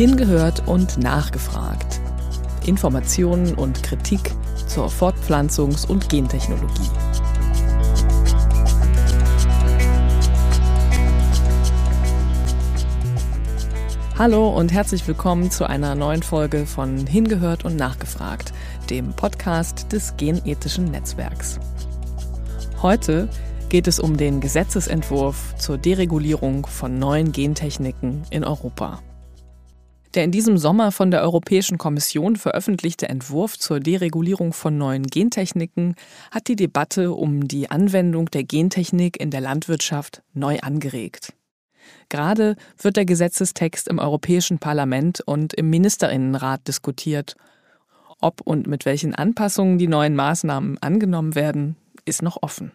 Hingehört und nachgefragt. Informationen und Kritik zur Fortpflanzungs- und Gentechnologie. Hallo und herzlich willkommen zu einer neuen Folge von Hingehört und Nachgefragt, dem Podcast des Genethischen Netzwerks. Heute geht es um den Gesetzesentwurf zur Deregulierung von neuen Gentechniken in Europa. Der in diesem Sommer von der Europäischen Kommission veröffentlichte Entwurf zur Deregulierung von neuen Gentechniken hat die Debatte um die Anwendung der Gentechnik in der Landwirtschaft neu angeregt. Gerade wird der Gesetzestext im Europäischen Parlament und im Ministerinnenrat diskutiert. Ob und mit welchen Anpassungen die neuen Maßnahmen angenommen werden, ist noch offen.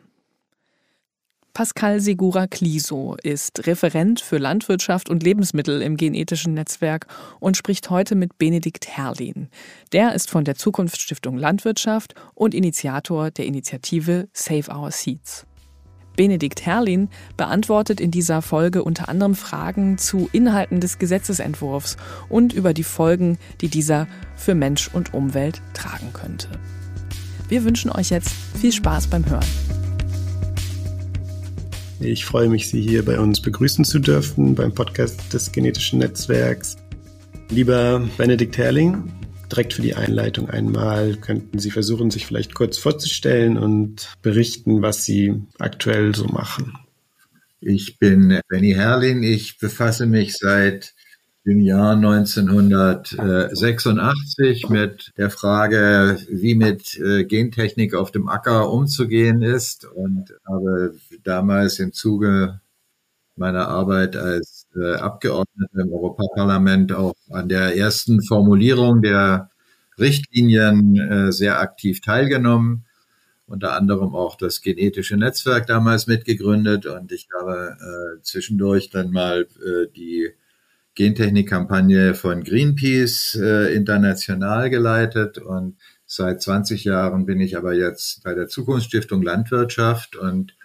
Pascal Segura Cliso ist Referent für Landwirtschaft und Lebensmittel im genetischen Netzwerk und spricht heute mit Benedikt Herrlin. Der ist von der Zukunftsstiftung Landwirtschaft und Initiator der Initiative Save Our Seeds. Benedikt Herrlin beantwortet in dieser Folge unter anderem Fragen zu Inhalten des Gesetzesentwurfs und über die Folgen, die dieser für Mensch und Umwelt tragen könnte. Wir wünschen euch jetzt viel Spaß beim Hören. Ich freue mich, Sie hier bei uns begrüßen zu dürfen beim Podcast des Genetischen Netzwerks. Lieber Benedikt Herrling, direkt für die Einleitung einmal könnten Sie versuchen, sich vielleicht kurz vorzustellen und berichten, was Sie aktuell so machen. Ich bin Benny Herrling. Ich befasse mich seit im Jahr 1986 mit der Frage, wie mit äh, Gentechnik auf dem Acker umzugehen ist. Und habe damals im Zuge meiner Arbeit als äh, Abgeordneter im Europaparlament auch an der ersten Formulierung der Richtlinien äh, sehr aktiv teilgenommen. Unter anderem auch das genetische Netzwerk damals mitgegründet. Und ich habe zwischendurch dann mal die Gentechnik-Kampagne von Greenpeace äh, international geleitet und seit 20 Jahren bin ich aber jetzt bei der Zukunftsstiftung Landwirtschaft und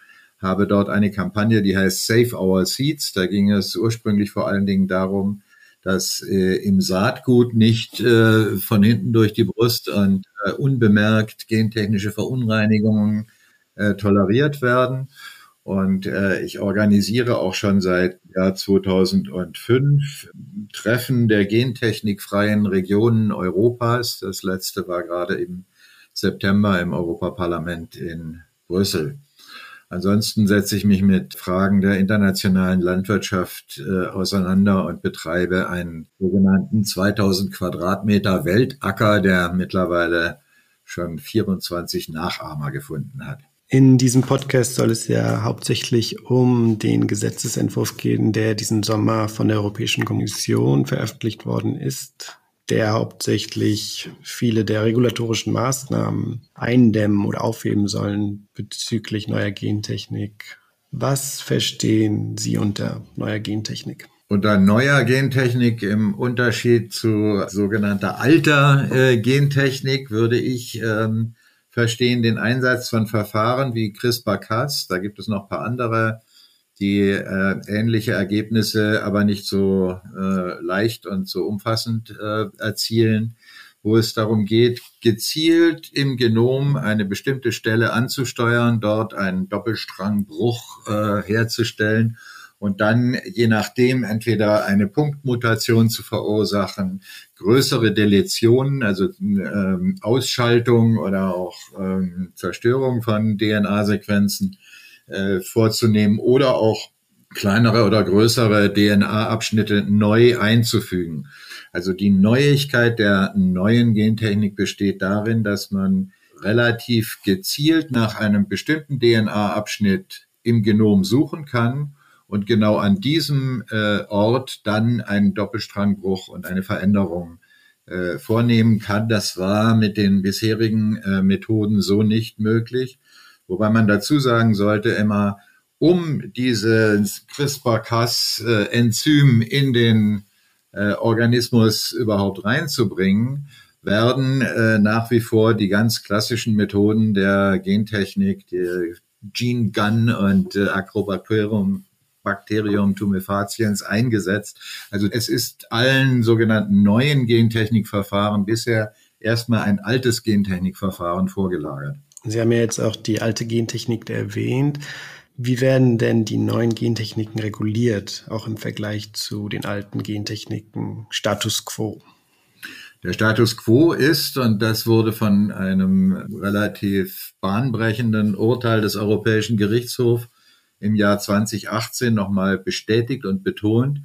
habe dort eine Kampagne, die heißt Save Our Seeds. Da ging es ursprünglich vor allen Dingen darum, dass äh, im Saatgut nicht äh, von hinten durch die Brust und äh, unbemerkt gentechnische Verunreinigungen äh, toleriert werden. Und äh, ich organisiere auch schon seit Jahr 2005 Treffen der gentechnikfreien Regionen Europas. Das letzte war gerade im September im Europaparlament in Brüssel. Ansonsten setze ich mich mit Fragen der internationalen Landwirtschaft äh, auseinander und betreibe einen sogenannten 2000 Quadratmeter Weltacker, der mittlerweile schon 24 Nachahmer gefunden hat. In diesem Podcast soll es ja hauptsächlich um den Gesetzesentwurf gehen, der diesen Sommer von der Europäischen Kommission veröffentlicht worden ist, der hauptsächlich viele der regulatorischen Maßnahmen eindämmen oder aufheben sollen bezüglich neuer Gentechnik. Was verstehen Sie unter neuer Gentechnik? Unter neuer Gentechnik im Unterschied zu sogenannter alter äh, Gentechnik würde ich ähm, verstehen den Einsatz von Verfahren wie CRISPR-Cas. Da gibt es noch ein paar andere, die äh, ähnliche Ergebnisse, aber nicht so äh, leicht und so umfassend äh, erzielen, wo es darum geht, gezielt im Genom eine bestimmte Stelle anzusteuern, dort einen Doppelstrangbruch äh, herzustellen und dann je nachdem entweder eine Punktmutation zu verursachen, größere Deletionen, also ähm, Ausschaltung oder auch ähm, Zerstörung von DNA-Sequenzen äh, vorzunehmen oder auch kleinere oder größere DNA-Abschnitte neu einzufügen. Also die Neuigkeit der neuen Gentechnik besteht darin, dass man relativ gezielt nach einem bestimmten DNA-Abschnitt im Genom suchen kann und genau an diesem äh, Ort dann einen Doppelstrangbruch und eine Veränderung äh, vornehmen kann. Das war mit den bisherigen äh, Methoden so nicht möglich. Wobei man dazu sagen sollte immer, um dieses CRISPR-Cas-Enzym in den äh, Organismus überhaupt reinzubringen, werden äh, nach wie vor die ganz klassischen Methoden der Gentechnik, die Gene Gun und äh, Acrobacterium Bacterium tumefaciens eingesetzt. Also es ist allen sogenannten neuen Gentechnikverfahren bisher erstmal ein altes Gentechnikverfahren vorgelagert. Sie haben ja jetzt auch die alte Gentechnik erwähnt. Wie werden denn die neuen Gentechniken reguliert, auch im Vergleich zu den alten Gentechniken Status quo? Der Status quo ist, und das wurde von einem relativ bahnbrechenden Urteil des Europäischen Gerichtshofs im Jahr 2018 nochmal bestätigt und betont,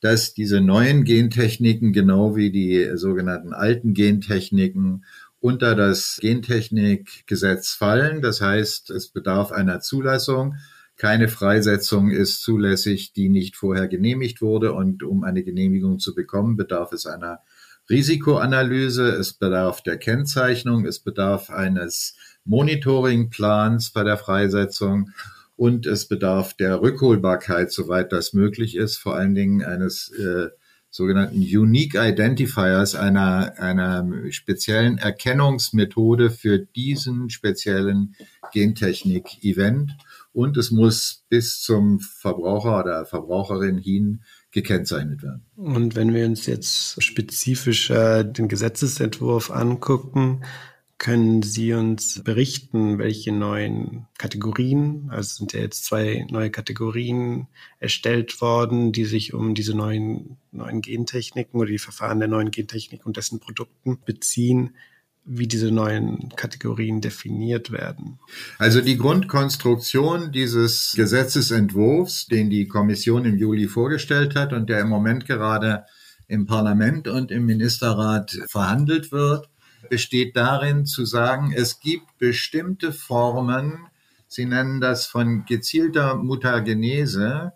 dass diese neuen Gentechniken genau wie die sogenannten alten Gentechniken unter das Gentechnikgesetz fallen. Das heißt, es bedarf einer Zulassung. Keine Freisetzung ist zulässig, die nicht vorher genehmigt wurde. Und um eine Genehmigung zu bekommen, bedarf es einer Risikoanalyse, es bedarf der Kennzeichnung, es bedarf eines Monitoringplans bei der Freisetzung und es bedarf der Rückholbarkeit, soweit das möglich ist, vor allen Dingen eines äh, sogenannten Unique Identifiers, einer, einer speziellen Erkennungsmethode für diesen speziellen Gentechnik-Event. Und es muss bis zum Verbraucher oder Verbraucherin hin gekennzeichnet werden. Und wenn wir uns jetzt spezifischer den Gesetzesentwurf angucken, können Sie uns berichten, welche neuen Kategorien, also sind ja jetzt zwei neue Kategorien erstellt worden, die sich um diese neuen, neuen Gentechniken oder die Verfahren der neuen Gentechnik und dessen Produkten beziehen, wie diese neuen Kategorien definiert werden? Also die Grundkonstruktion dieses Gesetzesentwurfs, den die Kommission im Juli vorgestellt hat und der im Moment gerade im Parlament und im Ministerrat verhandelt wird, besteht darin zu sagen, es gibt bestimmte Formen, Sie nennen das von gezielter Mutagenese,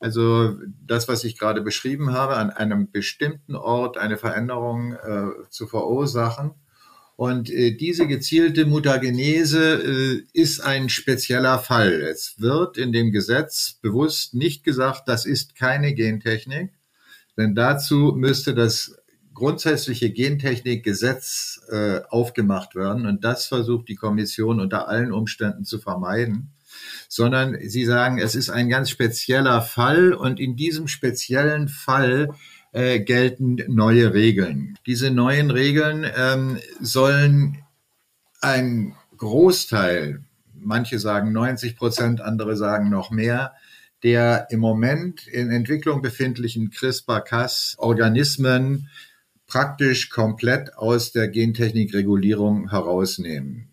also das, was ich gerade beschrieben habe, an einem bestimmten Ort eine Veränderung äh, zu verursachen. Und äh, diese gezielte Mutagenese äh, ist ein spezieller Fall. Es wird in dem Gesetz bewusst nicht gesagt, das ist keine Gentechnik, denn dazu müsste das grundsätzliche Gentechnikgesetz äh, aufgemacht werden. Und das versucht die Kommission unter allen Umständen zu vermeiden. Sondern sie sagen, es ist ein ganz spezieller Fall und in diesem speziellen Fall äh, gelten neue Regeln. Diese neuen Regeln ähm, sollen ein Großteil, manche sagen 90 Prozent, andere sagen noch mehr, der im Moment in Entwicklung befindlichen CRISPR-Cas-Organismen praktisch komplett aus der Gentechnikregulierung herausnehmen.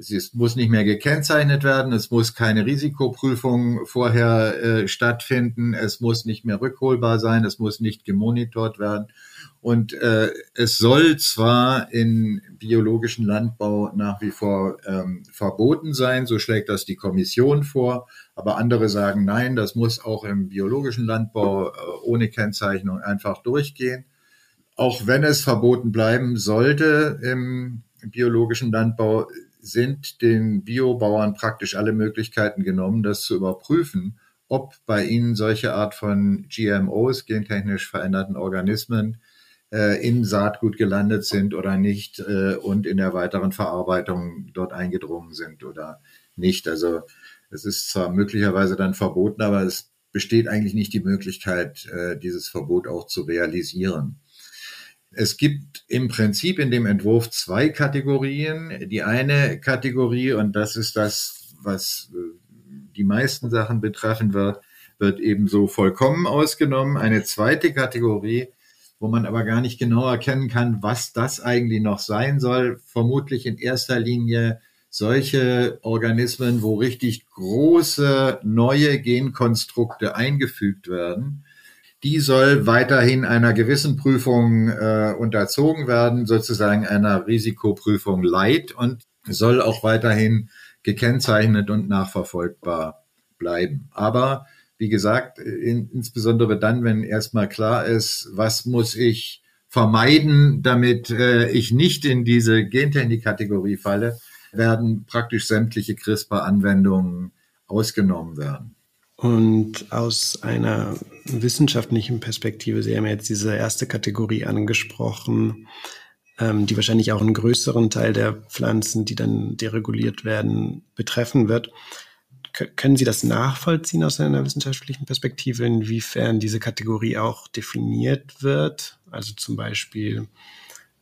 Es ist, muss nicht mehr gekennzeichnet werden, es muss keine Risikoprüfung vorher äh, stattfinden, es muss nicht mehr rückholbar sein, es muss nicht gemonitort werden. Und äh, es soll zwar in biologischen Landbau nach wie vor ähm, verboten sein, so schlägt das die Kommission vor, aber andere sagen, nein, das muss auch im biologischen Landbau äh, ohne Kennzeichnung einfach durchgehen auch wenn es verboten bleiben sollte im biologischen Landbau, sind den Biobauern praktisch alle Möglichkeiten genommen, das zu überprüfen, ob bei ihnen solche Art von GMOs, gentechnisch veränderten Organismen, äh, im Saatgut gelandet sind oder nicht äh, und in der weiteren Verarbeitung dort eingedrungen sind oder nicht. Also es ist zwar möglicherweise dann verboten, aber es besteht eigentlich nicht die Möglichkeit, äh, dieses Verbot auch zu realisieren. Es gibt im Prinzip in dem Entwurf zwei Kategorien. Die eine Kategorie, und das ist das, was äh, die meisten Sachen betreffen wird, wird ebenso vollkommen ausgenommen. Eine zweite Kategorie, wo man aber gar nicht genau erkennen kann, was das eigentlich noch sein soll, vermutlich in erster Linie solche Organismen, wo richtig große neue Genkonstrukte eingefügt werden die soll weiterhin einer gewissen Prüfung äh, unterzogen werden, sozusagen einer Risikoprüfung Light und soll auch weiterhin gekennzeichnet und nachverfolgbar bleiben. Aber wie gesagt, in, insbesondere dann, wenn erstmal klar ist, was muss ich vermeiden, damit äh, ich nicht in diese Gentechnik-Kategorie falle, werden praktisch sämtliche CRISPR-Anwendungen ausgenommen werden. Und aus einer wissenschaftlichen Perspektive, Sie haben jetzt diese erste Kategorie angesprochen, ähm, die wahrscheinlich auch einen größeren Teil der Pflanzen, die dann dereguliert werden, betreffen wird. können Sie das nachvollziehen aus einer wissenschaftlichen Perspektive, inwiefern diese Kategorie auch definiert wird? Also zum Beispiel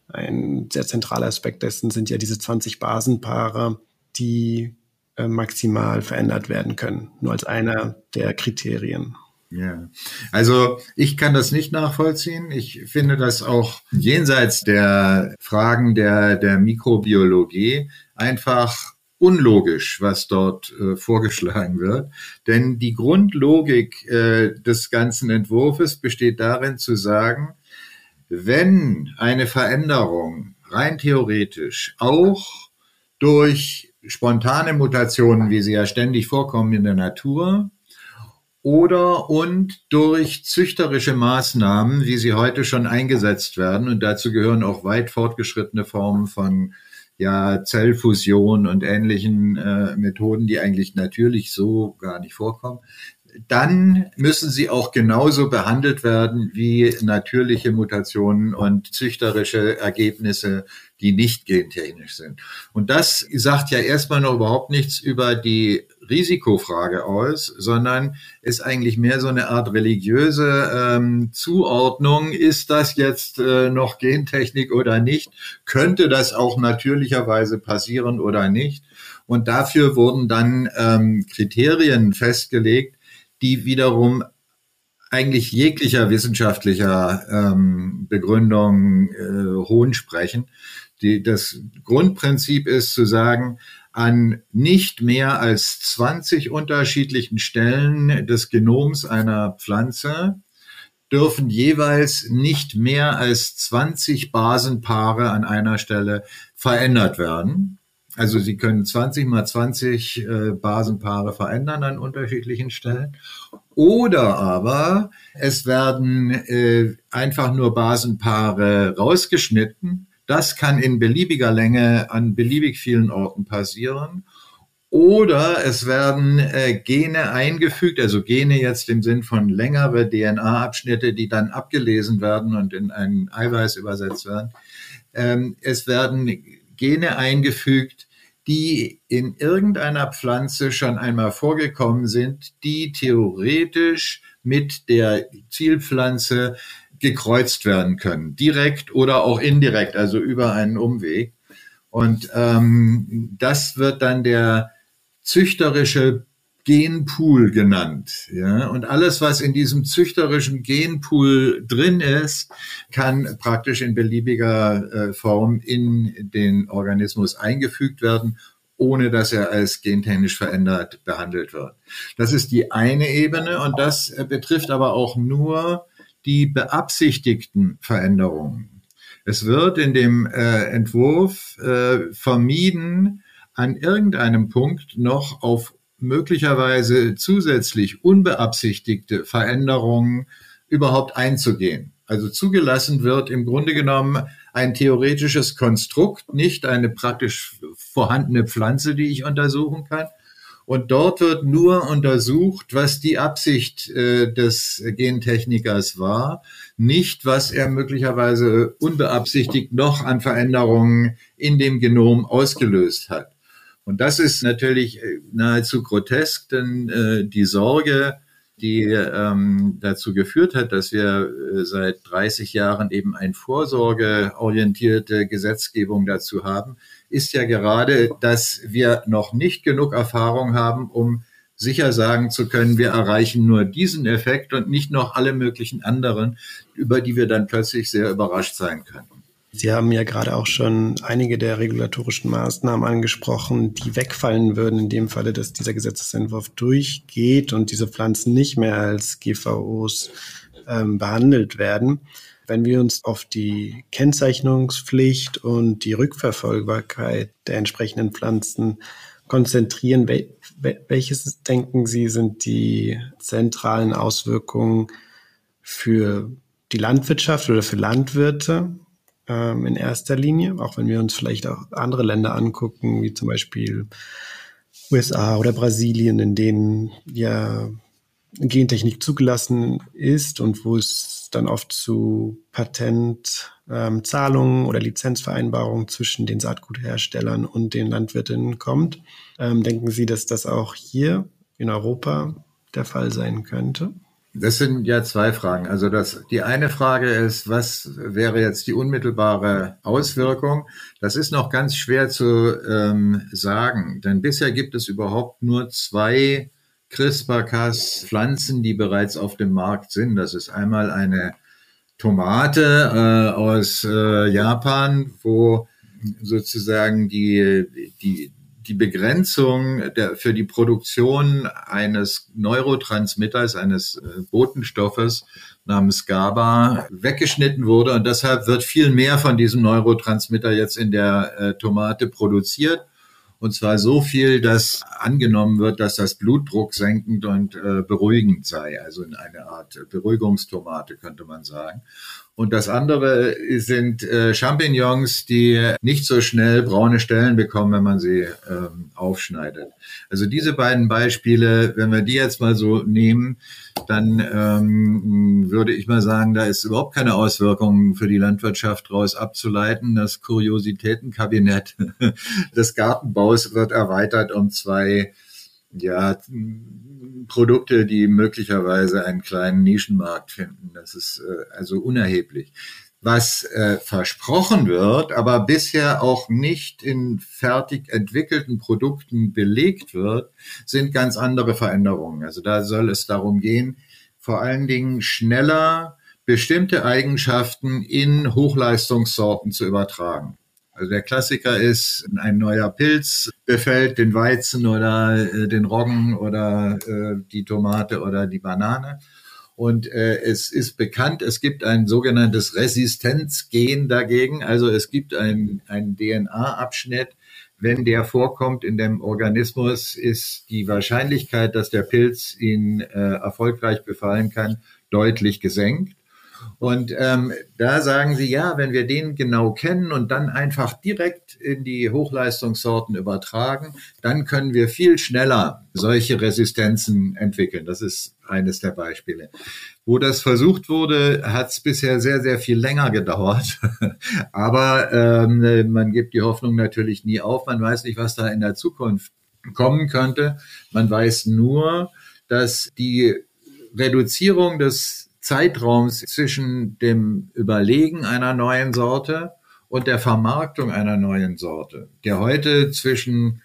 ein sehr zentraler Aspekt dessen sind ja diese 20 Basenpaare, die maximal verändert werden können, nur als einer der Kriterien. Ja, also ich kann das nicht nachvollziehen. Ich finde das auch jenseits der Fragen der, der Mikrobiologie einfach unlogisch, was dort äh, vorgeschlagen wird. Denn die Grundlogik äh, des ganzen Entwurfs besteht darin zu sagen, wenn eine Veränderung rein theoretisch auch durch spontane Mutationen, wie sie ja ständig vorkommen in der Natur, oder und durch züchterische Maßnahmen, wie sie heute schon eingesetzt werden, und dazu gehören auch weit fortgeschrittene Formen von ja, Zellfusion und ähnlichen äh, Methoden, die eigentlich natürlich so gar nicht vorkommen, dann müssen sie auch genauso behandelt werden wie natürliche Mutationen und züchterische Ergebnisse, die nicht gentechnisch sind. Und das sagt ja erstmal noch überhaupt nichts über die Risikofrage aus, sondern ist eigentlich mehr so eine Art religiöse ähm, Zuordnung. Ist das jetzt äh, noch Gentechnik oder nicht? Könnte das auch natürlicherweise passieren oder nicht? Und dafür wurden dann ähm, Kriterien festgelegt, die wiederum eigentlich jeglicher wissenschaftlicher ähm, Begründung äh, hohn sprechen. Die, das Grundprinzip ist zu sagen, an nicht mehr als 20 unterschiedlichen Stellen des Genoms einer Pflanze dürfen jeweils nicht mehr als 20 Basenpaare an einer Stelle verändert werden. Also Sie können 20 mal 20 äh, Basenpaare verändern an unterschiedlichen Stellen. Oder aber es werden äh, einfach nur Basenpaare rausgeschnitten das kann in beliebiger Länge an beliebig vielen Orten passieren. Oder es werden äh, Gene eingefügt, also Gene jetzt im Sinn von längere DNA-Abschnitte, die dann abgelesen werden und in ein Eiweiß übersetzt werden. Ähm, es werden Gene eingefügt, die in irgendeiner Pflanze schon einmal vorgekommen sind, die theoretisch mit der Zielpflanze gekreuzt werden können, direkt oder auch indirekt, also über einen Umweg. Und ähm, das wird dann der züchterische Genpool genannt. Ja? Und alles, was in diesem züchterischen Genpool drin ist, kann praktisch in beliebiger äh, Form in den Organismus eingefügt werden, ohne dass er als gentechnisch verändert behandelt wird. Das ist die eine Ebene und das äh, betrifft aber auch nur die beabsichtigten Veränderungen. Es wird in dem äh, Entwurf äh, vermieden, an irgendeinem Punkt noch auf möglicherweise zusätzlich unbeabsichtigte Veränderungen überhaupt einzugehen. Also zugelassen wird im Grunde genommen ein theoretisches Konstrukt, nicht eine praktisch vorhandene Pflanze, die ich untersuchen kann, und dort wird nur untersucht, was die Absicht äh, des Gentechnikers war, nicht was er möglicherweise unbeabsichtigt noch an Veränderungen in dem Genom ausgelöst hat. Und das ist natürlich äh, nahezu grotesk, denn äh, die Sorge, die ähm, dazu geführt hat, dass wir äh, seit 30 Jahren eben eine vorsorgeorientierte Gesetzgebung dazu haben, ist ja gerade, dass wir noch nicht genug Erfahrung haben, um sicher sagen zu können, wir erreichen nur diesen Effekt und nicht noch alle möglichen anderen, über die wir dann plötzlich sehr überrascht sein können. Sie haben ja gerade auch schon einige der regulatorischen Maßnahmen angesprochen, die wegfallen würden in dem Falle, dass dieser Gesetzesentwurf durchgeht und diese Pflanzen nicht mehr als GVOs ähm, behandelt werden. Wenn wir uns auf die Kennzeichnungspflicht und die Rückverfolgbarkeit der entsprechenden Pflanzen konzentrieren, welches denken Sie sind die zentralen Auswirkungen für die Landwirtschaft oder für Landwirte ähm, in erster Linie, auch wenn wir uns vielleicht auch andere Länder angucken, wie zum Beispiel USA oder Brasilien, in denen ja Gentechnik zugelassen ist und wo es dann oft zu Patentzahlungen ähm, oder Lizenzvereinbarungen zwischen den Saatgutherstellern und den Landwirtinnen kommt. Ähm, denken Sie, dass das auch hier in Europa der Fall sein könnte? Das sind ja zwei Fragen. Also das, die eine Frage ist, was wäre jetzt die unmittelbare Auswirkung? Das ist noch ganz schwer zu ähm, sagen, denn bisher gibt es überhaupt nur zwei CRISPR-Cas-Pflanzen, die bereits auf dem Markt sind. Das ist einmal eine Tomate äh, aus äh, Japan, wo sozusagen die, die, die Begrenzung der, für die Produktion eines Neurotransmitters, eines äh, Botenstoffes namens GABA weggeschnitten wurde und deshalb wird viel mehr von diesem Neurotransmitter jetzt in der äh, Tomate produziert. Und zwar so viel, dass angenommen wird, dass das Blutdruck senkend und äh, beruhigend sei. Also in eine Art Beruhigungstomate könnte man sagen. Und das andere sind äh, Champignons, die nicht so schnell braune Stellen bekommen, wenn man sie ähm, aufschneidet. Also diese beiden Beispiele, wenn wir die jetzt mal so nehmen, dann ähm, würde ich mal sagen, da ist überhaupt keine Auswirkung für die Landwirtschaft daraus abzuleiten. Das Kuriositätenkabinett des Gartenbaus wird erweitert um zwei ja, Produkte, die möglicherweise einen kleinen Nischenmarkt finden. Das ist äh, also unerheblich. Was äh, versprochen wird, aber bisher auch nicht in fertig entwickelten Produkten belegt wird, sind ganz andere Veränderungen. Also da soll es darum gehen, vor allen Dingen schneller bestimmte Eigenschaften in Hochleistungssorten zu übertragen. Also der Klassiker ist, ein neuer Pilz befällt den Weizen oder äh, den Roggen oder äh, die Tomate oder die Banane. Und äh, es ist bekannt, es gibt ein sogenanntes Resistenzgen dagegen. Also es gibt ein, ein DNA-Abschnitt. Wenn der vorkommt in dem Organismus, ist die Wahrscheinlichkeit, dass der Pilz ihn äh, erfolgreich befallen kann, deutlich gesenkt. Und ähm, da sagen sie, ja, wenn wir den genau kennen und dann einfach direkt in die Hochleistungssorten übertragen, dann können wir viel schneller solche Resistenzen entwickeln. Das ist eines der Beispiele. Wo das versucht wurde, hat es bisher sehr, sehr viel länger gedauert. Aber ähm, man gibt die Hoffnung natürlich nie auf. Man weiß nicht, was da in der Zukunft kommen könnte. Man weiß nur, dass die Reduzierung des Zeitraums zwischen dem Überlegen einer neuen Sorte und der Vermarktung einer neuen Sorte, der heute zwischen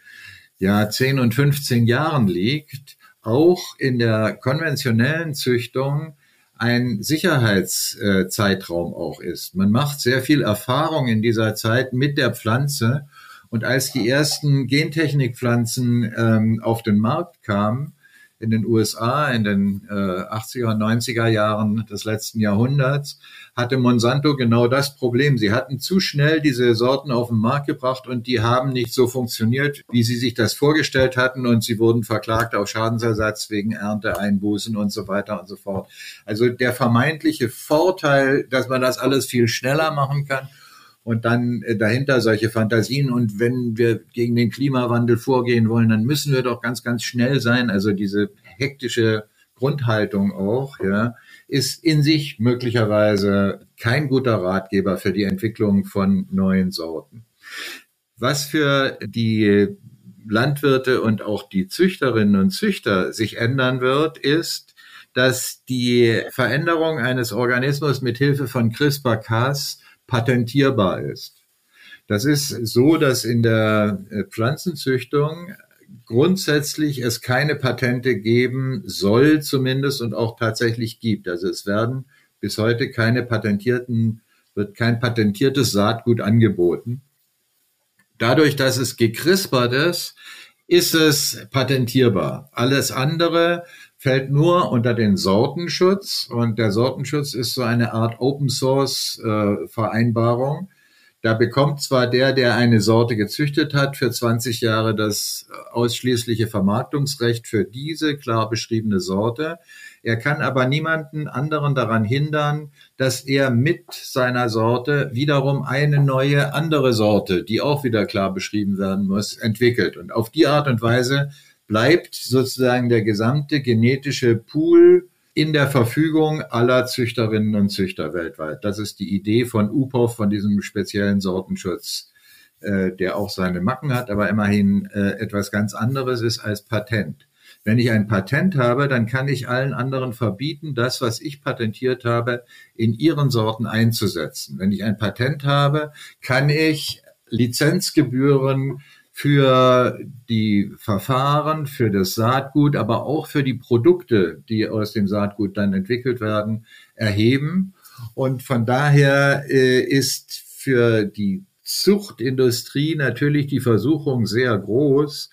ja, 10 und 15 Jahren liegt, auch in der konventionellen Züchtung ein Sicherheitszeitraum auch ist. Man macht sehr viel Erfahrung in dieser Zeit mit der Pflanze. Und als die ersten Gentechnikpflanzen ähm, auf den Markt kamen, in den USA in den äh, 80er und 90er Jahren des letzten Jahrhunderts hatte Monsanto genau das Problem. Sie hatten zu schnell diese Sorten auf den Markt gebracht und die haben nicht so funktioniert, wie sie sich das vorgestellt hatten und sie wurden verklagt auf Schadensersatz wegen Ernteeinbußen und so weiter und so fort. Also der vermeintliche Vorteil, dass man das alles viel schneller machen kann, und dann äh, dahinter solche Fantasien. Und wenn wir gegen den Klimawandel vorgehen wollen, dann müssen wir doch ganz, ganz schnell sein. Also diese hektische Grundhaltung auch, ja, ist in sich möglicherweise kein guter Ratgeber für die Entwicklung von neuen Sorten. Was für die Landwirte und auch die Züchterinnen und Züchter sich ändern wird, ist, dass die Veränderung eines Organismus mit Hilfe von CRISPR-Cas patentierbar ist. Das ist so, dass in der äh, Pflanzenzüchtung grundsätzlich es keine Patente geben soll zumindest und auch tatsächlich gibt. Also es werden bis heute keine patentierten, wird kein patentiertes Saatgut angeboten. Dadurch, dass es gekrispert ist, ist es patentierbar. Alles andere fällt nur unter den Sortenschutz und der Sortenschutz ist so eine Art Open Source äh, Vereinbarung. Da bekommt zwar der, der eine Sorte gezüchtet hat, für 20 Jahre das ausschließliche Vermarktungsrecht für diese klar beschriebene Sorte. Er kann aber niemanden anderen daran hindern, dass er mit seiner Sorte wiederum eine neue andere Sorte, die auch wieder klar beschrieben werden muss, entwickelt. Und auf die Art und Weise bleibt sozusagen der gesamte genetische Pool in der Verfügung aller Züchterinnen und Züchter weltweit. Das ist die Idee von UPOV, von diesem speziellen Sortenschutz, äh, der auch seine Macken hat, aber immerhin äh, etwas ganz anderes ist als Patent. Wenn ich ein Patent habe, dann kann ich allen anderen verbieten, das, was ich patentiert habe, in ihren Sorten einzusetzen. Wenn ich ein Patent habe, kann ich Lizenzgebühren für die Verfahren, für das Saatgut, aber auch für die Produkte, die aus dem Saatgut dann entwickelt werden, erheben. Und von daher äh, ist für die Zuchtindustrie natürlich die Versuchung sehr groß,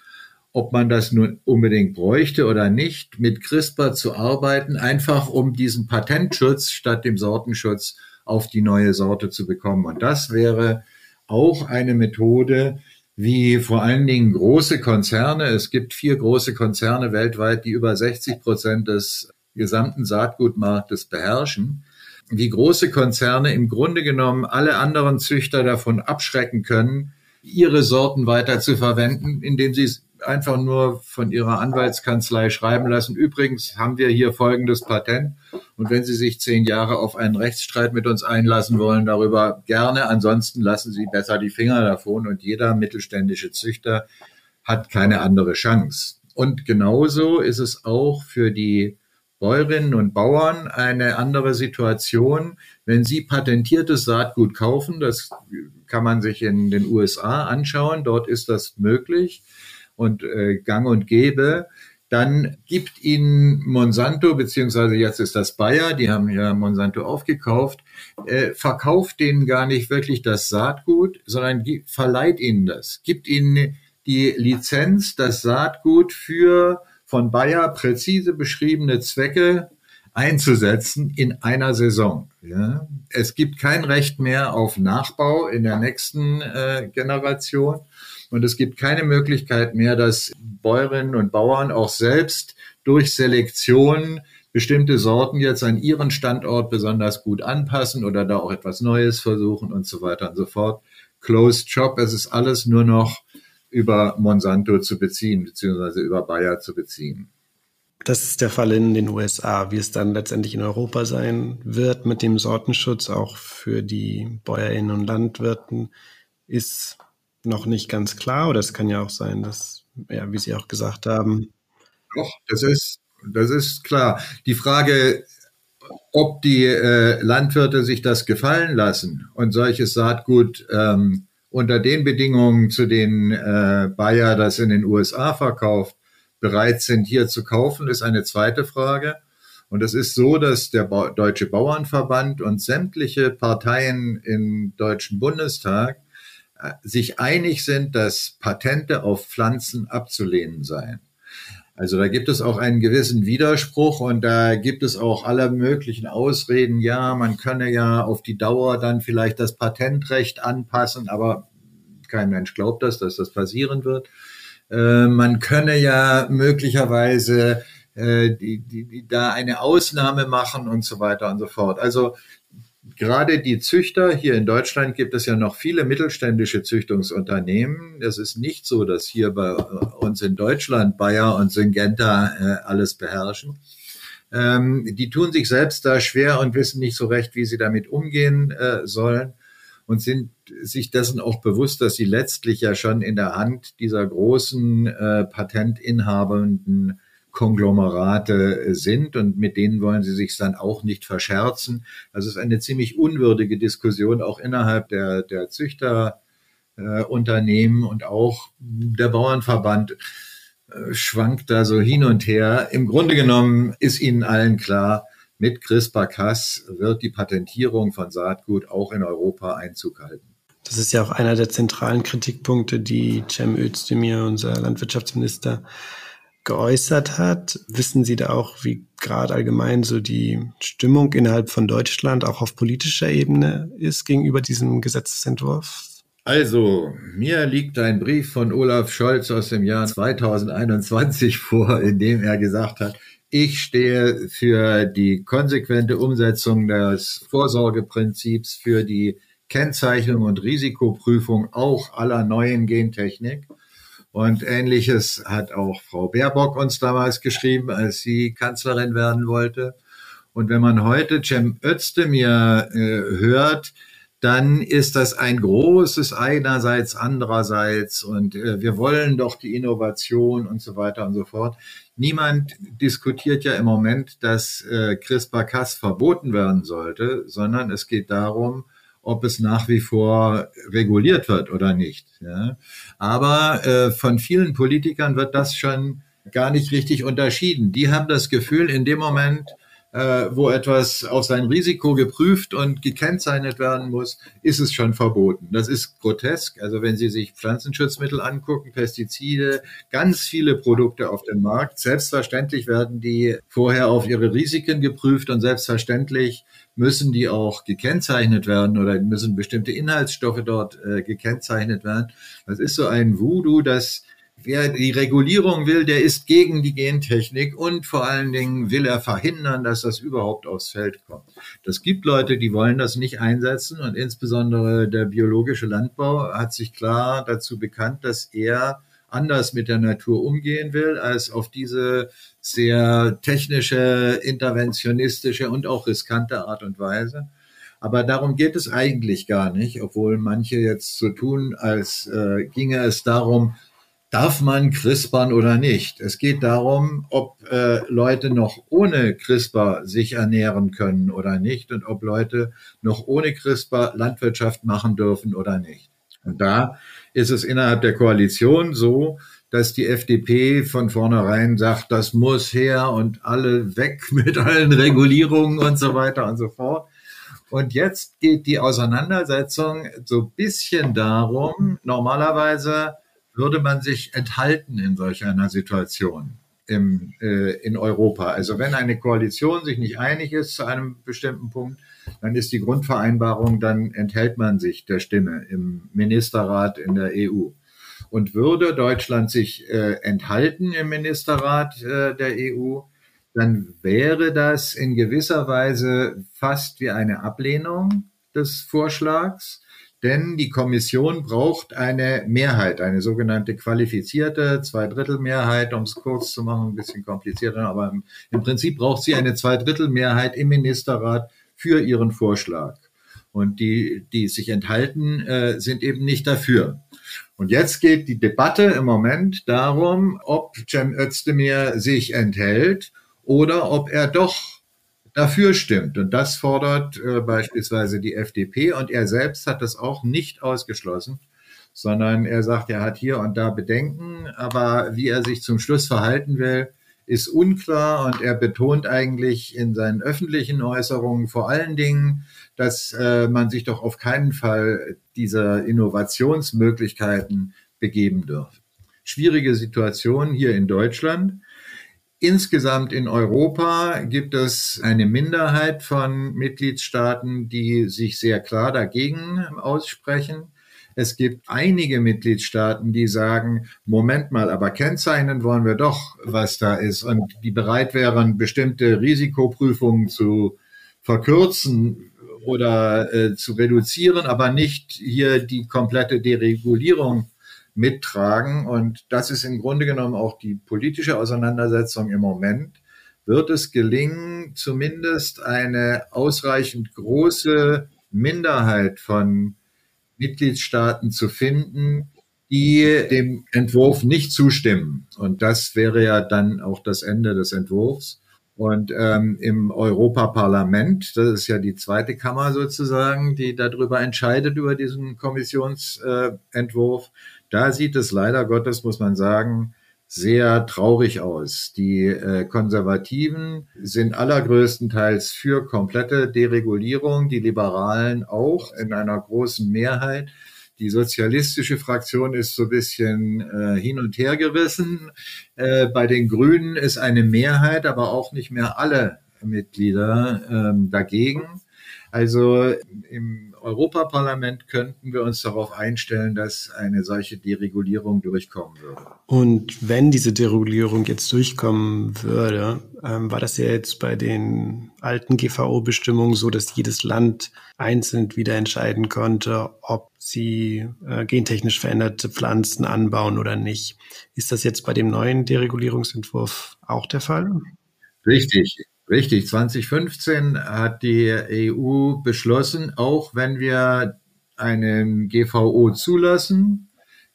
ob man das nun unbedingt bräuchte oder nicht, mit CRISPR zu arbeiten, einfach um diesen Patentschutz statt dem Sortenschutz auf die neue Sorte zu bekommen. Und das wäre auch eine Methode, wie vor allen Dingen große Konzerne, es gibt vier große Konzerne weltweit, die über 60 Prozent des gesamten Saatgutmarktes beherrschen, wie große Konzerne im Grunde genommen alle anderen Züchter davon abschrecken können, ihre Sorten weiter zu verwenden, indem sie einfach nur von ihrer Anwaltskanzlei schreiben lassen. Übrigens haben wir hier folgendes Patent. Und wenn Sie sich zehn Jahre auf einen Rechtsstreit mit uns einlassen wollen, darüber gerne. Ansonsten lassen Sie besser die Finger davon. Und jeder mittelständische Züchter hat keine andere Chance. Und genauso ist es auch für die Bäuerinnen und Bauern eine andere Situation. Wenn Sie patentiertes Saatgut kaufen, das kann man sich in den USA anschauen, dort ist das möglich und äh, gang und gäbe, dann gibt ihnen Monsanto, beziehungsweise jetzt ist das Bayer, die haben ja Monsanto aufgekauft, äh, verkauft denen gar nicht wirklich das Saatgut, sondern verleiht ihnen das, gibt ihnen die Lizenz, das Saatgut für von Bayer präzise beschriebene Zwecke einzusetzen in einer Saison. Ja. Es gibt kein Recht mehr auf Nachbau in der nächsten äh, Generation. Und es gibt keine Möglichkeit mehr, dass Bäuerinnen und Bauern auch selbst durch Selektion bestimmte Sorten jetzt an ihren Standort besonders gut anpassen oder da auch etwas Neues versuchen und so weiter und so fort. Closed Shop, es ist alles nur noch über Monsanto zu beziehen, beziehungsweise über Bayer zu beziehen. Das ist der Fall in den USA. Wie es dann letztendlich in Europa sein wird mit dem Sortenschutz, auch für die Bäuerinnen und Landwirten, ist noch nicht ganz klar. Oder es kann ja auch sein, dass, ja, wie Sie auch gesagt haben. Doch, das ist, das ist klar. Die Frage, ob die äh, Landwirte sich das gefallen lassen und solches Saatgut ähm, unter den Bedingungen, zu denen äh, Bayer das in den USA verkauft, bereit sind, hier zu kaufen, ist eine zweite Frage. Und es ist so, dass der ba Deutsche Bauernverband und sämtliche Parteien im Deutschen Bundestag sich einig sind, dass Patente auf Pflanzen abzulehnen seien. Also da gibt es auch einen gewissen Widerspruch und da gibt es auch alle möglichen Ausreden. Ja, man könne ja auf die Dauer dann vielleicht das Patentrecht anpassen, aber kein Mensch glaubt das, dass das passieren wird. Äh, man könne ja möglicherweise äh, die, die, die da eine Ausnahme machen und so weiter und so fort. Also gerade die Züchter, hier in Deutschland gibt es ja noch viele mittelständische Züchtungsunternehmen. Es ist nicht so, dass hier bei uns in Deutschland Bayer und Syngenta äh, alles beherrschen. Ähm, die tun sich selbst da schwer und wissen nicht so recht, wie sie damit umgehen äh, sollen und sind sich dessen auch bewusst, dass sie letztlich ja schon in der Hand dieser großen äh, patentinhabenden Konglomerate sind und mit denen wollen sie sich dann auch nicht verscherzen. Es ist eine ziemlich unwürdige Diskussion auch innerhalb der, der Züchterunternehmen äh, und auch der Bauernverband äh, schwankt da so hin und her. Im Grunde genommen ist ihnen allen klar, mit CRISPR-Cas wird die Patentierung von Saatgut auch in Europa Einzug halten. Das ist ja auch einer der zentralen Kritikpunkte, die Cem Özdemir, unser Landwirtschaftsminister, geäußert hat. Wissen Sie da auch, wie gerade allgemein so die Stimmung innerhalb von Deutschland auch auf politischer Ebene ist gegenüber diesem Gesetzesentwurf? Also, mir liegt ein Brief von Olaf Scholz aus dem Jahr 2021 vor, in dem er gesagt hat, ich stehe für die konsequente Umsetzung des Vorsorgeprinzips, für die Kennzeichnung und Risikoprüfung auch aller neuen Gentechnik. Und ähnliches hat auch Frau Baerbock uns damals geschrieben, als sie Kanzlerin werden wollte. Und wenn man heute Cem Özdemir äh, hört, dann ist das ein großes einerseits, andererseits und äh, wir wollen doch die Innovation und so weiter und so fort. Niemand diskutiert ja im Moment, dass äh, CRISPR-Cas verboten werden sollte, sondern es geht darum, ob es nach wie vor reguliert wird oder nicht. Ja. Aber äh, von vielen Politikern wird das schon gar nicht richtig unterschieden. Die haben das Gefühl, in dem Moment, äh, wo etwas auf sein Risiko geprüft und gekennzeichnet werden muss, ist es schon verboten. Das ist grotesk. Also wenn Sie sich Pflanzenschutzmittel angucken, Pestizide, ganz viele Produkte auf dem Markt, selbstverständlich werden die vorher auf ihre Risiken geprüft und selbstverständlich müssen die auch gekennzeichnet werden oder müssen bestimmte Inhaltsstoffe dort äh, gekennzeichnet werden. Das ist so ein Voodoo, das Wer die Regulierung will, der ist gegen die Gentechnik und vor allen Dingen will er verhindern, dass das überhaupt aufs Feld kommt. Das gibt Leute, die wollen das nicht einsetzen und insbesondere der biologische Landbau hat sich klar dazu bekannt, dass er anders mit der Natur umgehen will, als auf diese sehr technische, interventionistische und auch riskante Art und Weise. Aber darum geht es eigentlich gar nicht, obwohl manche jetzt so tun, als äh, ginge es darum, darf man CRISPRn oder nicht. Es geht darum, ob äh, Leute noch ohne CRISPR sich ernähren können oder nicht und ob Leute noch ohne CRISPR Landwirtschaft machen dürfen oder nicht. Und da ist es innerhalb der Koalition so, dass die FDP von vornherein sagt, das muss her und alle weg mit allen Regulierungen und so weiter und so fort. Und jetzt geht die Auseinandersetzung so bisschen darum, normalerweise würde man sich enthalten in solch einer Situation im, äh, in Europa. Also wenn eine Koalition sich nicht einig ist zu einem bestimmten Punkt, dann ist die Grundvereinbarung, dann enthält man sich der Stimme im Ministerrat in der EU. Und würde Deutschland sich äh, enthalten im Ministerrat äh, der EU, dann wäre das in gewisser Weise fast wie eine Ablehnung des Vorschlags denn die Kommission braucht eine Mehrheit, eine sogenannte qualifizierte Zweidrittelmehrheit, um es kurz zu machen, ein bisschen komplizierter, aber im, im Prinzip braucht sie eine Zweidrittelmehrheit im Ministerrat für ihren Vorschlag. Und die, die sich enthalten, äh, sind eben nicht dafür. Und jetzt geht die Debatte im Moment darum, ob Cem Özdemir sich enthält oder ob er doch dafür stimmt. Und das fordert äh, beispielsweise die FDP. Und er selbst hat das auch nicht ausgeschlossen, sondern er sagt, er hat hier und da Bedenken, aber wie er sich zum Schluss verhalten will, ist unklar. Und er betont eigentlich in seinen öffentlichen Äußerungen vor allen Dingen, dass äh, man sich doch auf keinen Fall dieser Innovationsmöglichkeiten begeben dürfe. Schwierige Situation hier in Deutschland. Insgesamt in Europa gibt es eine Minderheit von Mitgliedstaaten, die sich sehr klar dagegen aussprechen. Es gibt einige Mitgliedstaaten, die sagen, Moment mal, aber kennzeichnen wollen wir doch, was da ist und die bereit wären, bestimmte Risikoprüfungen zu verkürzen oder äh, zu reduzieren, aber nicht hier die komplette Deregulierung mittragen. Und das ist im Grunde genommen auch die politische Auseinandersetzung im Moment. Wird es gelingen, zumindest eine ausreichend große Minderheit von Mitgliedstaaten zu finden, die dem Entwurf nicht zustimmen. Und das wäre ja dann auch das Ende des Entwurfs. Und ähm, im Europaparlament, das ist ja die zweite Kammer sozusagen, die darüber entscheidet, über diesen Kommissionsentwurf, da sieht es leider Gottes, muss man sagen, sehr traurig aus. Die äh, Konservativen sind allergrößtenteils für komplette Deregulierung, die Liberalen auch in einer großen Mehrheit. Die sozialistische Fraktion ist so ein bisschen äh, hin und her gerissen. Äh, bei den Grünen ist eine Mehrheit, aber auch nicht mehr alle Mitglieder ähm, dagegen. Also im Europaparlament könnten wir uns darauf einstellen, dass eine solche Deregulierung durchkommen würde. Und wenn diese Deregulierung jetzt durchkommen würde, ähm, war das ja jetzt bei den alten GVO-Bestimmungen so, dass jedes Land einzeln wieder entscheiden konnte, ob sie äh, gentechnisch veränderte Pflanzen anbauen oder nicht. Ist das jetzt bei dem neuen Deregulierungsentwurf auch der Fall? Richtig. Richtig, 2015 hat die EU beschlossen, auch wenn wir einen GVO zulassen,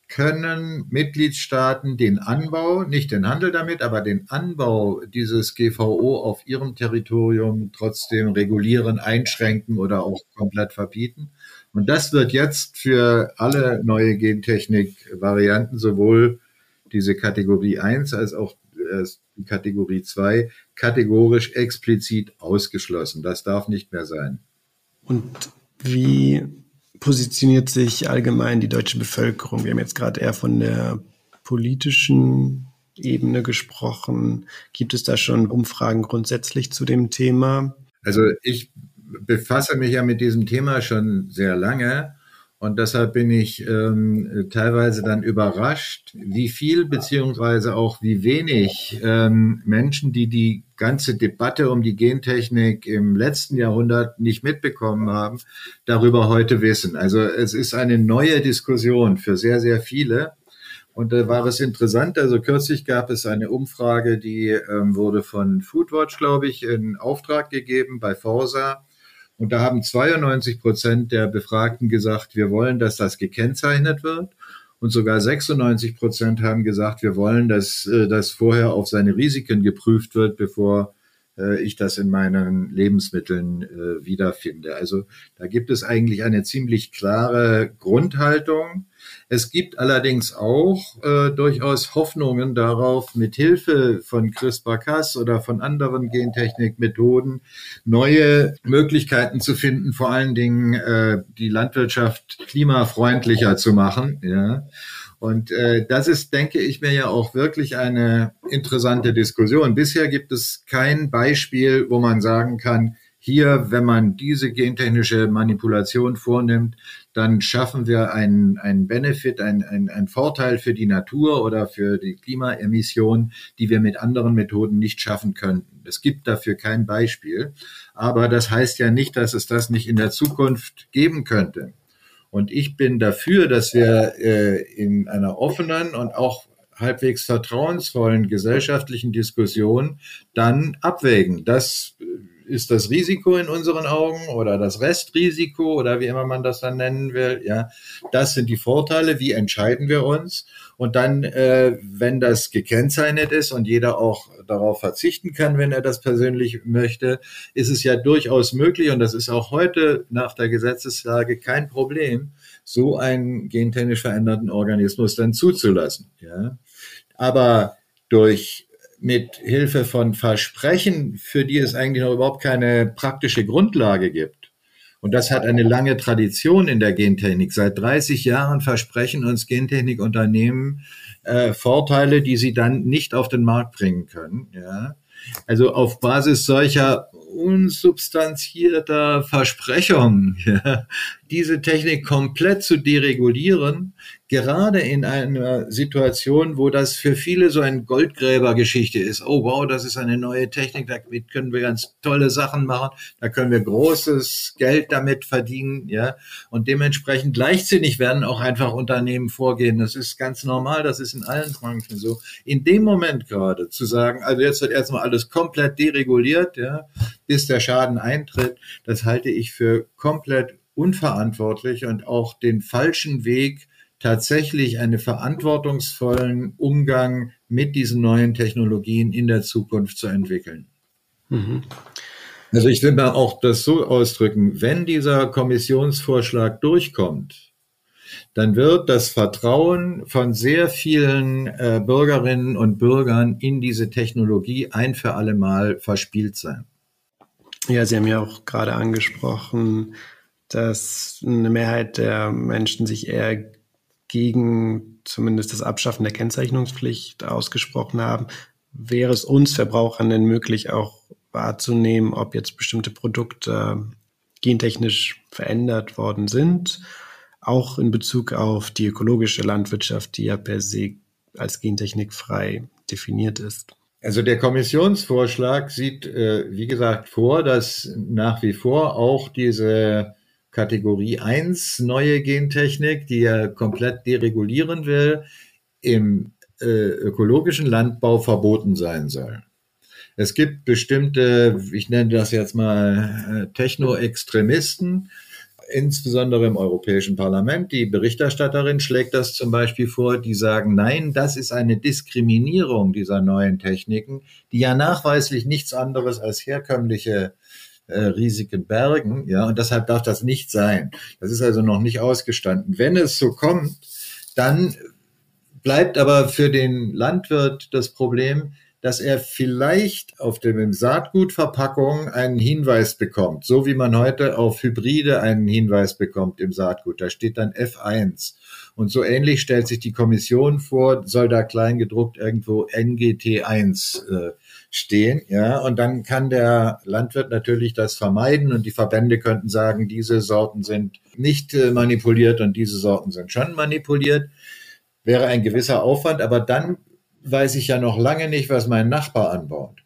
können Mitgliedstaaten den Anbau, nicht den Handel damit, aber den Anbau dieses GVO auf ihrem Territorium trotzdem regulieren, einschränken oder auch komplett verbieten. Und das wird jetzt für alle neue Gentechnik-Varianten, sowohl diese Kategorie 1 als auch äh, die Kategorie 2, kategorisch explizit ausgeschlossen. Das darf nicht mehr sein. Und wie positioniert sich allgemein die deutsche Bevölkerung? Wir haben jetzt gerade eher von der politischen Ebene gesprochen. Gibt es da schon Umfragen grundsätzlich zu dem Thema? Also ich befasse mich ja mit diesem Thema schon sehr lange und deshalb bin ich ähm, teilweise dann überrascht, wie viel beziehungsweise auch wie wenig ähm, Menschen, die die ganze Debatte um die Gentechnik im letzten Jahrhundert nicht mitbekommen haben, darüber heute wissen. Also es ist eine neue Diskussion für sehr, sehr viele. Und da war es interessant, also kürzlich gab es eine Umfrage, die ähm, wurde von Foodwatch, glaube ich, in Auftrag gegeben bei Forsa und da haben 92 Prozent der Befragten gesagt, wir wollen, dass das gekennzeichnet wird. Und sogar 96 Prozent haben gesagt, wir wollen, dass äh, das vorher auf seine Risiken geprüft wird, bevor äh, ich das in meinen Lebensmitteln äh, wiederfinde. Also da gibt es eigentlich eine ziemlich klare Grundhaltung. Es gibt allerdings auch äh, durchaus Hoffnungen darauf, mit Hilfe von CRISPR-Cas oder von anderen Gentechnikmethoden neue Möglichkeiten zu finden, vor allen Dingen äh, die Landwirtschaft klimafreundlicher zu machen. Ja. Und äh, das ist, denke ich mir, ja auch wirklich eine interessante Diskussion. Bisher gibt es kein Beispiel, wo man sagen kann, hier, wenn man diese gentechnische Manipulation vornimmt, dann schaffen wir einen, einen Benefit, einen, einen, Vorteil für die Natur oder für die Klimaemission, die wir mit anderen Methoden nicht schaffen könnten. Es gibt dafür kein Beispiel. Aber das heißt ja nicht, dass es das nicht in der Zukunft geben könnte. Und ich bin dafür, dass wir äh, in einer offenen und auch halbwegs vertrauensvollen gesellschaftlichen Diskussion dann abwägen. Das ist das Risiko in unseren Augen oder das Restrisiko oder wie immer man das dann nennen will. Ja, das sind die Vorteile. Wie entscheiden wir uns? Und dann, äh, wenn das gekennzeichnet ist und jeder auch darauf verzichten kann, wenn er das persönlich möchte, ist es ja durchaus möglich, und das ist auch heute nach der Gesetzeslage kein Problem, so einen gentechnisch veränderten Organismus dann zuzulassen. Ja? Aber durch mit Hilfe von Versprechen, für die es eigentlich noch überhaupt keine praktische Grundlage gibt, und das hat eine lange Tradition in der Gentechnik. Seit 30 Jahren versprechen uns Gentechnikunternehmen äh, Vorteile, die sie dann nicht auf den Markt bringen können. Ja. Also auf Basis solcher unsubstanzierter Versprechungen, ja, diese Technik komplett zu deregulieren, gerade in einer Situation, wo das für viele so ein Goldgräbergeschichte ist. Oh wow, das ist eine neue Technik, damit können wir ganz tolle Sachen machen, da können wir großes Geld damit verdienen, ja. Und dementsprechend leichtsinnig werden auch einfach Unternehmen vorgehen. Das ist ganz normal, das ist in allen Branchen so. In dem Moment gerade zu sagen, also jetzt wird erstmal alles komplett dereguliert, ja, bis der Schaden eintritt, das halte ich für komplett unverantwortlich und auch den falschen Weg, tatsächlich einen verantwortungsvollen Umgang mit diesen neuen Technologien in der Zukunft zu entwickeln. Mhm. Also ich will mal auch das so ausdrücken, wenn dieser Kommissionsvorschlag durchkommt, dann wird das Vertrauen von sehr vielen äh, Bürgerinnen und Bürgern in diese Technologie ein für alle Mal verspielt sein. Ja, Sie haben ja auch gerade angesprochen, dass eine Mehrheit der Menschen sich eher gegen zumindest das Abschaffen der Kennzeichnungspflicht ausgesprochen haben. Wäre es uns Verbrauchern denn möglich, auch wahrzunehmen, ob jetzt bestimmte Produkte gentechnisch verändert worden sind, auch in Bezug auf die ökologische Landwirtschaft, die ja per se als gentechnikfrei definiert ist? Also der Kommissionsvorschlag sieht, äh, wie gesagt, vor, dass nach wie vor auch diese Kategorie 1 neue Gentechnik, die er komplett deregulieren will, im äh, ökologischen Landbau verboten sein soll. Es gibt bestimmte, ich nenne das jetzt mal äh, Techno-Extremisten, insbesondere im Europäischen Parlament. Die Berichterstatterin schlägt das zum Beispiel vor, die sagen, nein, das ist eine Diskriminierung dieser neuen Techniken, die ja nachweislich nichts anderes als herkömmliche äh, Risiken bergen, ja, und deshalb darf das nicht sein. Das ist also noch nicht ausgestanden. Wenn es so kommt, dann bleibt aber für den Landwirt das Problem, dass er vielleicht auf dem Saatgutverpackung einen Hinweis bekommt, so wie man heute auf Hybride einen Hinweis bekommt im Saatgut. Da steht dann F1. Und so ähnlich stellt sich die Kommission vor, soll da klein gedruckt irgendwo NGT1 äh, stehen, ja, und dann kann der Landwirt natürlich das vermeiden und die Verbände könnten sagen, diese Sorten sind nicht äh, manipuliert und diese Sorten sind schon manipuliert. Wäre ein gewisser Aufwand, aber dann weiß ich ja noch lange nicht, was mein Nachbar anbaut.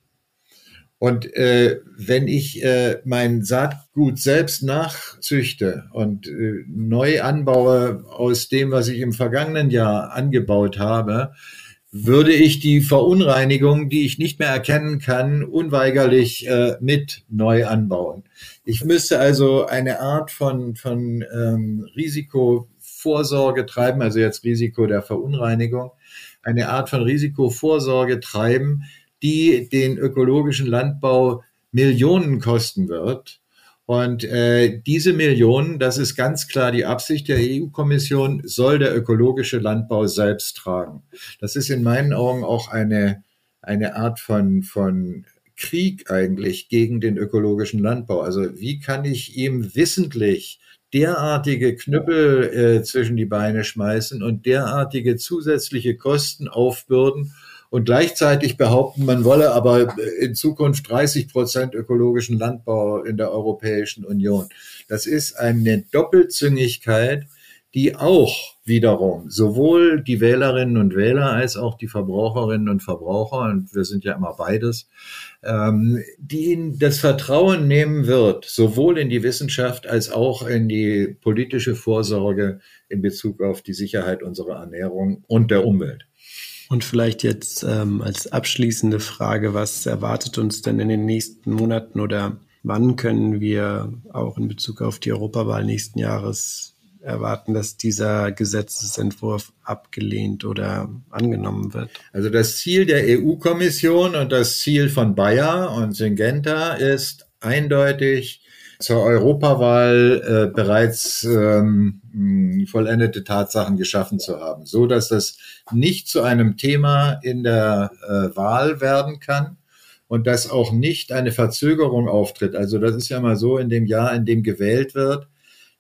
Und äh, wenn ich äh, mein Saatgut selbst nachzüchte und äh, neu anbaue aus dem, was ich im vergangenen Jahr angebaut habe, würde ich die Verunreinigung, die ich nicht mehr erkennen kann, unweigerlich äh, mit neu anbauen. Ich müsste also eine Art von, von ähm, Risikovorsorge treiben, also jetzt Risiko der Verunreinigung, eine Art von Risikovorsorge treiben, die den ökologischen Landbau Millionen kosten wird. Und äh, diese Millionen, das ist ganz klar die Absicht der EU-Kommission, soll der ökologische Landbau selbst tragen. Das ist in meinen Augen auch eine, eine Art von, von Krieg eigentlich gegen den ökologischen Landbau. Also wie kann ich ihm wissentlich derartige Knüppel äh, zwischen die Beine schmeißen und derartige zusätzliche Kosten aufbürden und gleichzeitig behaupten, man wolle aber in Zukunft 30 Prozent ökologischen Landbau in der Europäischen Union. Das ist eine Doppelzüngigkeit, die auch wiederum sowohl die Wählerinnen und Wähler als auch die Verbraucherinnen und Verbraucher, und wir sind ja immer beides, ähm, die ihnen das Vertrauen nehmen wird, sowohl in die Wissenschaft als auch in die politische Vorsorge in Bezug auf die Sicherheit unserer Ernährung und der Umwelt. Und vielleicht jetzt ähm, als abschließende Frage, was erwartet uns denn in den nächsten Monaten oder wann können wir auch in Bezug auf die Europawahl nächsten Jahres erwarten, dass dieser Gesetzesentwurf abgelehnt oder angenommen wird? Also das Ziel der EU-Kommission und das Ziel von Bayer und Syngenta ist eindeutig, zur Europawahl äh, bereits ähm, vollendete Tatsachen geschaffen zu haben, so dass das nicht zu einem Thema in der äh, Wahl werden kann und dass auch nicht eine Verzögerung auftritt. Also das ist ja mal so in dem Jahr, in dem gewählt wird,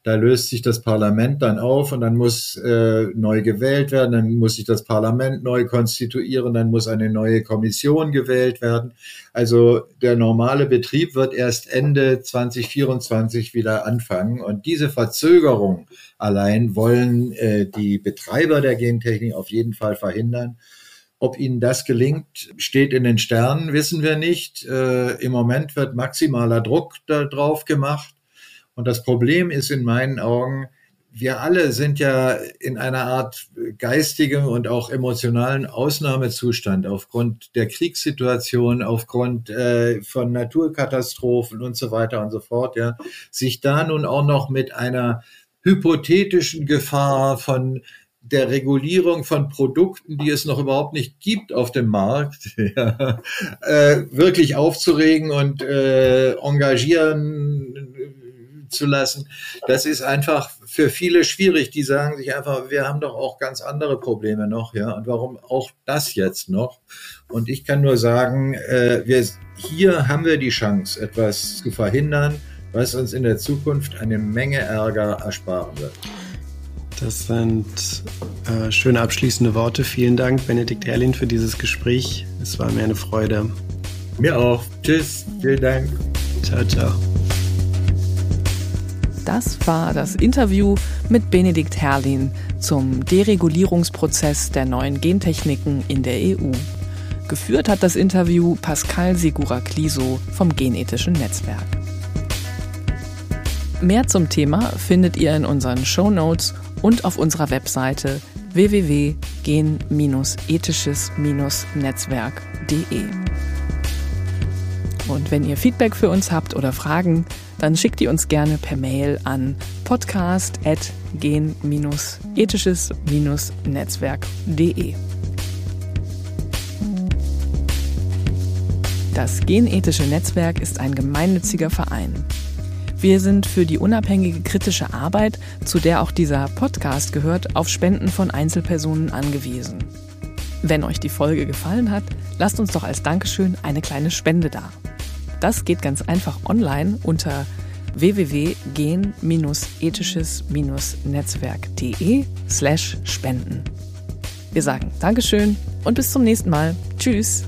da löst sich das Parlament dann auf und dann muss äh, neu gewählt werden, dann muss sich das Parlament neu konstituieren, dann muss eine neue Kommission gewählt werden. Also der normale Betrieb wird erst Ende 2024 wieder anfangen und diese Verzögerung allein wollen äh, die Betreiber der Gentechnik auf jeden Fall verhindern. Ob ihnen das gelingt, steht in den Sternen, wissen wir nicht. Äh, Im Moment wird maximaler Druck darauf gemacht. Und das Problem ist in meinen Augen, wir alle sind ja in einer Art geistigem und auch emotionalen Ausnahmezustand aufgrund der Kriegssituation, aufgrund äh, von Naturkatastrophen und so weiter und so fort. Ja, sich da nun auch noch mit einer hypothetischen Gefahr von der Regulierung von Produkten, die es noch überhaupt nicht gibt auf dem Markt, ja, äh, wirklich aufzuregen und äh, engagieren zu lassen. Das ist einfach für viele schwierig. Die sagen sich einfach, wir haben doch auch ganz andere Probleme noch, ja. Und warum auch das jetzt noch? Und ich kann nur sagen, äh, wir, hier haben wir die Chance, etwas zu verhindern, was uns in der Zukunft eine Menge Ärger ersparen wird. Das sind äh, schöne abschließende Worte. Vielen Dank, Benedikt Erlin, für dieses Gespräch. Es war mir eine Freude. Mir auch. Tschüss. Vielen Dank. Ciao, ciao. Das war das Interview mit Benedikt Herrlin zum Deregulierungsprozess der neuen Gentechniken in der EU. Geführt hat das Interview Pascal Segura-Cliso vom Genethischen Netzwerk. Mehr zum Thema findet ihr in unseren Show Notes und auf unserer Webseite www.gen-ethisches-netzwerk.de. Und wenn ihr Feedback für uns habt oder Fragen, dann schickt die uns gerne per Mail an podcast.gen-ethisches-netzwerk.de. Das Genethische Netzwerk ist ein gemeinnütziger Verein. Wir sind für die unabhängige kritische Arbeit, zu der auch dieser Podcast gehört, auf Spenden von Einzelpersonen angewiesen. Wenn euch die Folge gefallen hat, lasst uns doch als Dankeschön eine kleine Spende da. Das geht ganz einfach online unter www.gen-ethisches-netzwerk.de slash spenden. Wir sagen Dankeschön und bis zum nächsten Mal. Tschüss.